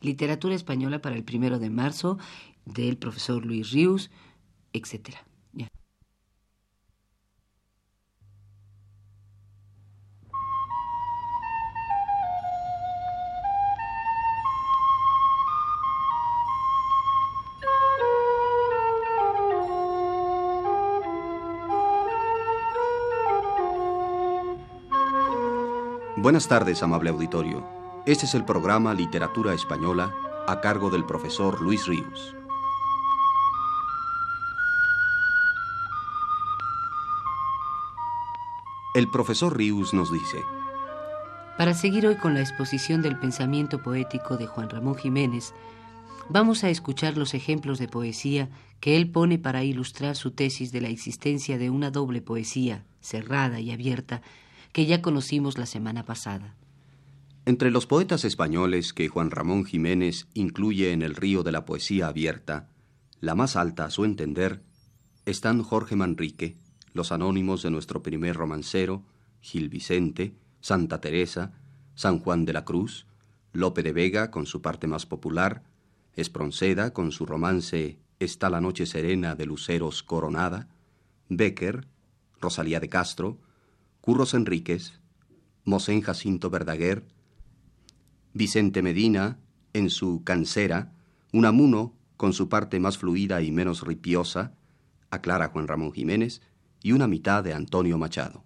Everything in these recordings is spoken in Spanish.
literatura española para el primero de marzo del profesor Luis Ríos, etcétera. Buenas tardes, amable auditorio. Este es el programa Literatura Española a cargo del profesor Luis Ríos. El profesor Ríos nos dice, Para seguir hoy con la exposición del pensamiento poético de Juan Ramón Jiménez, vamos a escuchar los ejemplos de poesía que él pone para ilustrar su tesis de la existencia de una doble poesía, cerrada y abierta, que ya conocimos la semana pasada. Entre los poetas españoles que Juan Ramón Jiménez incluye en el río de la poesía abierta, la más alta a su entender, están Jorge Manrique, los anónimos de nuestro primer romancero, Gil Vicente, Santa Teresa, San Juan de la Cruz, Lope de Vega con su parte más popular, Espronceda con su romance Está la noche serena de luceros coronada, Becker, Rosalía de Castro, Curros Enríquez, Mosén Jacinto Verdaguer, Vicente Medina, en su Cancera, Unamuno, con su parte más fluida y menos ripiosa, aclara Juan Ramón Jiménez, y una mitad de Antonio Machado.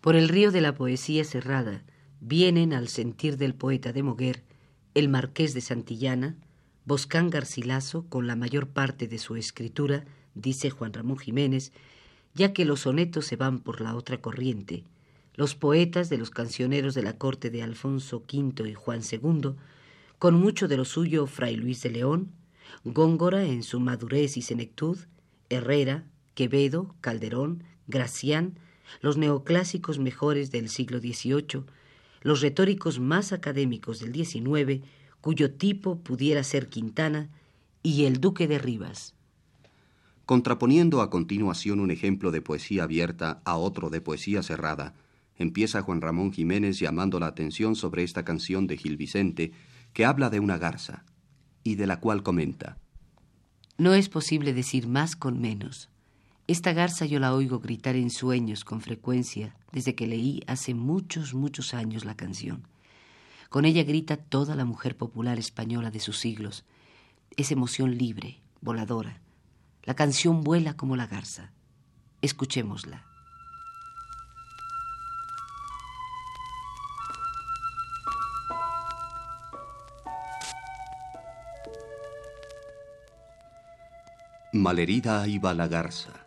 Por el río de la poesía cerrada vienen al sentir del poeta de Moguer el Marqués de Santillana, Boscán Garcilaso con la mayor parte de su escritura, dice Juan Ramón Jiménez, ya que los sonetos se van por la otra corriente. Los poetas de los cancioneros de la corte de Alfonso V y Juan II, con mucho de lo suyo Fray Luis de León, Góngora en su madurez y senectud, Herrera, Quevedo, Calderón, Gracián, los neoclásicos mejores del siglo XVIII, los retóricos más académicos del XIX, cuyo tipo pudiera ser Quintana, y el Duque de Rivas. Contraponiendo a continuación un ejemplo de poesía abierta a otro de poesía cerrada, empieza Juan Ramón Jiménez llamando la atención sobre esta canción de Gil Vicente que habla de una garza y de la cual comenta. No es posible decir más con menos. Esta garza yo la oigo gritar en sueños con frecuencia desde que leí hace muchos, muchos años la canción. Con ella grita toda la mujer popular española de sus siglos. Es emoción libre, voladora, la canción vuela como la garza. Escuchémosla. Malherida iba la garza,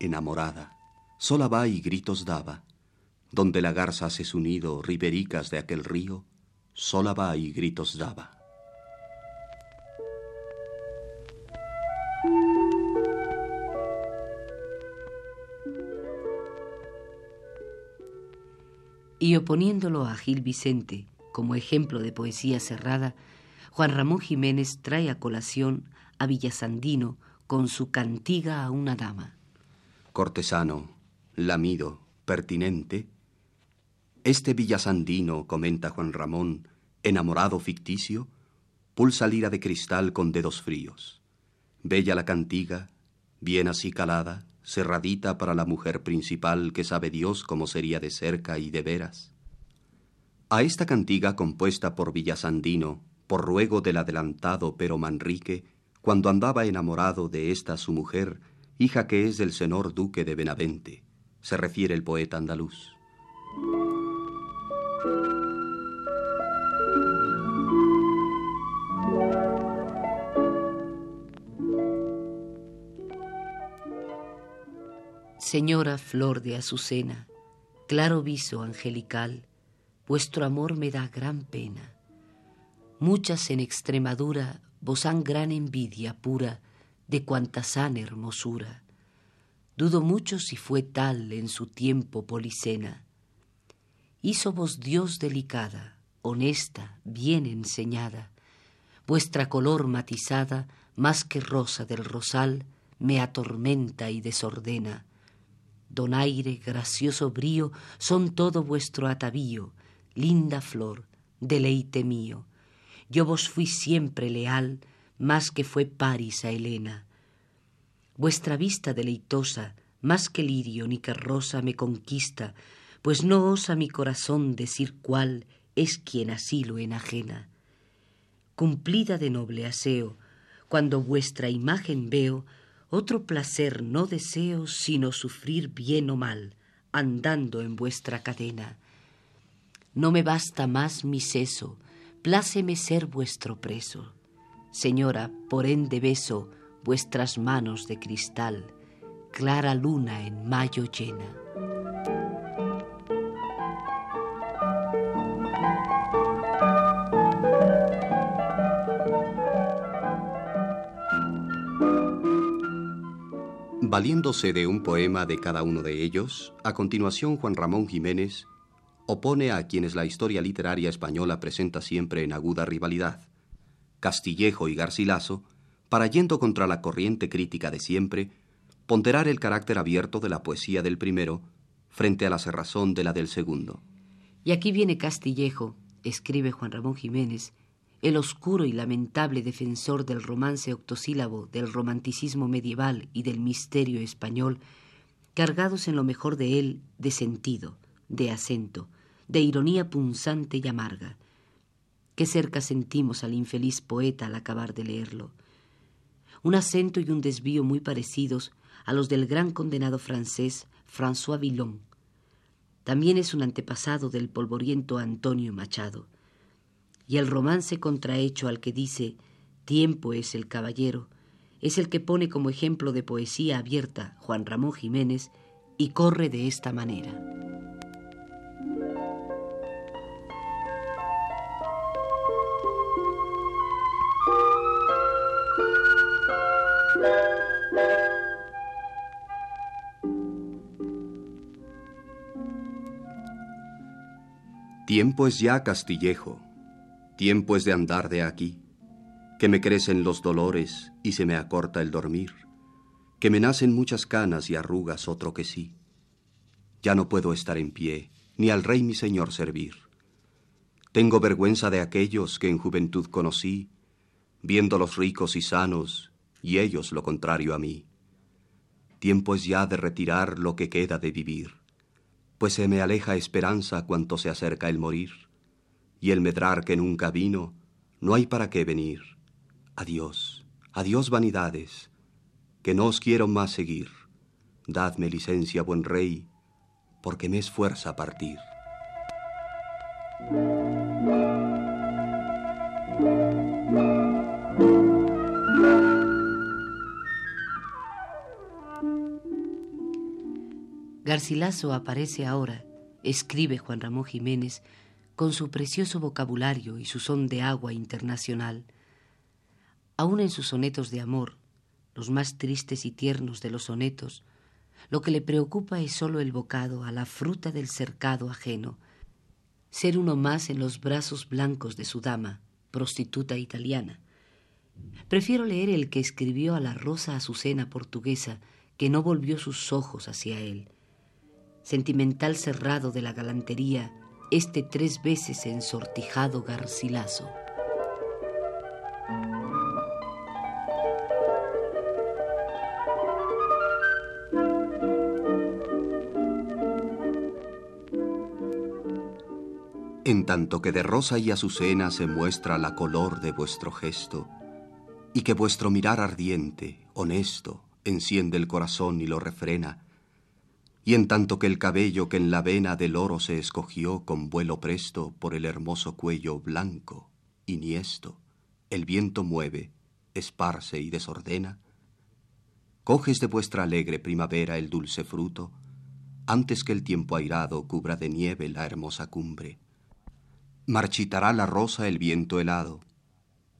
enamorada, sola va y gritos daba. Donde la garza hace su nido, ribericas de aquel río, sola va y gritos daba. Y oponiéndolo a Gil Vicente como ejemplo de poesía cerrada, Juan Ramón Jiménez trae a colación a Villasandino con su cantiga a una dama. Cortesano, lamido, pertinente. Este Villasandino, comenta Juan Ramón, enamorado ficticio, pulsa lira de cristal con dedos fríos. Bella la cantiga, bien así calada, cerradita para la mujer principal que sabe Dios cómo sería de cerca y de veras. A esta cantiga compuesta por Villasandino, por ruego del adelantado pero Manrique, cuando andaba enamorado de esta su mujer, hija que es del senor duque de Benavente, se refiere el poeta andaluz. Señora flor de azucena, claro viso angelical, vuestro amor me da gran pena. Muchas en Extremadura vos han gran envidia pura de cuantas han hermosura. Dudo mucho si fue tal en su tiempo Policena. Hizo vos Dios delicada, honesta, bien enseñada. Vuestra color matizada, más que rosa del rosal, me atormenta y desordena donaire, gracioso brío, son todo vuestro atavío, linda flor, deleite mío. Yo vos fui siempre leal, más que fue Paris a Helena. Vuestra vista deleitosa, más que lirio ni que rosa me conquista, pues no osa mi corazón decir cuál es quien así lo enajena. Cumplida de noble aseo, cuando vuestra imagen veo, otro placer no deseo sino sufrir bien o mal, andando en vuestra cadena. No me basta más mi seso, pláceme ser vuestro preso. Señora, por ende beso vuestras manos de cristal, clara luna en mayo llena. Valiéndose de un poema de cada uno de ellos, a continuación Juan Ramón Jiménez opone a quienes la historia literaria española presenta siempre en aguda rivalidad, Castillejo y Garcilaso, para yendo contra la corriente crítica de siempre, ponderar el carácter abierto de la poesía del primero frente a la cerrazón de la del segundo. Y aquí viene Castillejo, escribe Juan Ramón Jiménez, el oscuro y lamentable defensor del romance octosílabo, del romanticismo medieval y del misterio español, cargados en lo mejor de él de sentido, de acento, de ironía punzante y amarga. Qué cerca sentimos al infeliz poeta al acabar de leerlo. Un acento y un desvío muy parecidos a los del gran condenado francés François Villon. También es un antepasado del polvoriento Antonio Machado y el romance contrahecho al que dice tiempo es el caballero, es el que pone como ejemplo de poesía abierta Juan Ramón Jiménez y corre de esta manera. Tiempo es ya Castillejo, Tiempo es de andar de aquí, que me crecen los dolores y se me acorta el dormir, que me nacen muchas canas y arrugas otro que sí. Ya no puedo estar en pie, ni al rey mi señor servir. Tengo vergüenza de aquellos que en juventud conocí, viéndolos ricos y sanos, y ellos lo contrario a mí. Tiempo es ya de retirar lo que queda de vivir, pues se me aleja esperanza cuanto se acerca el morir y el medrar que nunca vino, no hay para qué venir. Adiós, adiós vanidades, que no os quiero más seguir. Dadme licencia, buen rey, porque me es fuerza partir. Garcilaso aparece ahora, escribe Juan Ramón Jiménez, con su precioso vocabulario y su son de agua internacional. Aún en sus sonetos de amor, los más tristes y tiernos de los sonetos, lo que le preocupa es sólo el bocado a la fruta del cercado ajeno, ser uno más en los brazos blancos de su dama, prostituta italiana. Prefiero leer el que escribió a la rosa azucena portuguesa que no volvió sus ojos hacia él. Sentimental cerrado de la galantería, este tres veces ensortijado Garcilaso. En tanto que de rosa y azucena se muestra la color de vuestro gesto, y que vuestro mirar ardiente, honesto, enciende el corazón y lo refrena, y en tanto que el cabello que en la vena del oro se escogió con vuelo presto por el hermoso cuello blanco y niesto, el viento mueve, esparce y desordena, coges de vuestra alegre primavera el dulce fruto, antes que el tiempo airado cubra de nieve la hermosa cumbre. Marchitará la rosa el viento helado,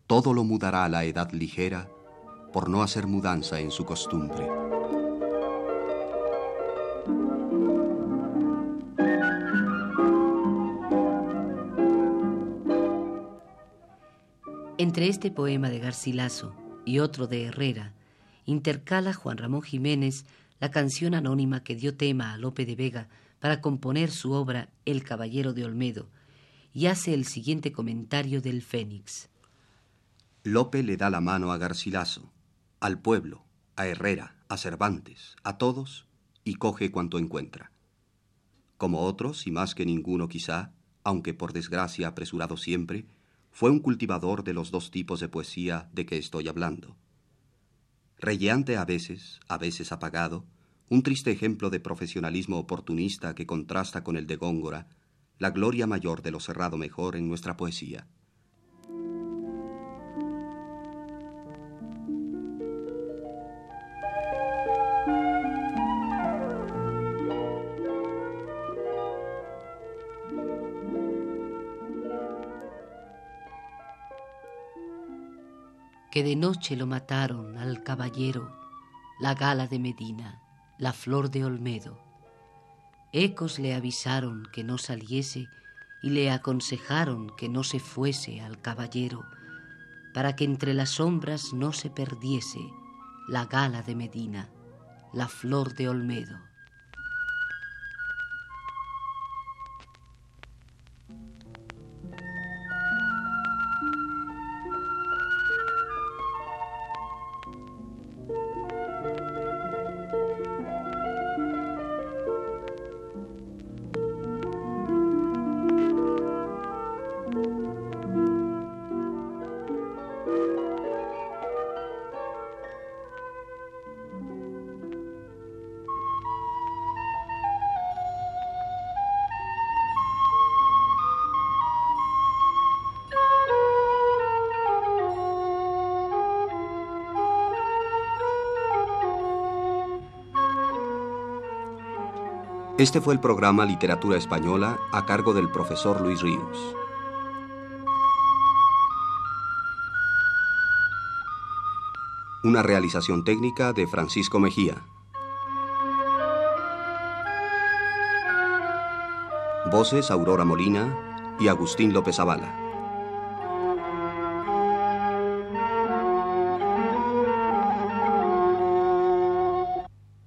todo lo mudará la edad ligera, por no hacer mudanza en su costumbre. Entre este poema de Garcilaso y otro de Herrera, intercala Juan Ramón Jiménez la canción anónima que dio tema a Lope de Vega para componer su obra El Caballero de Olmedo, y hace el siguiente comentario del Fénix. Lope le da la mano a Garcilaso, al pueblo, a Herrera, a Cervantes, a todos, y coge cuanto encuentra. Como otros, y más que ninguno quizá, aunque por desgracia apresurado siempre, fue un cultivador de los dos tipos de poesía de que estoy hablando. Relleante a veces, a veces apagado, un triste ejemplo de profesionalismo oportunista que contrasta con el de Góngora, la gloria mayor de lo cerrado mejor en nuestra poesía. Que de noche lo mataron al caballero, la gala de Medina, la flor de Olmedo. Ecos le avisaron que no saliese y le aconsejaron que no se fuese al caballero, para que entre las sombras no se perdiese la gala de Medina, la flor de Olmedo. Este fue el programa Literatura Española a cargo del profesor Luis Ríos. Una realización técnica de Francisco Mejía. Voces Aurora Molina y Agustín López Avala.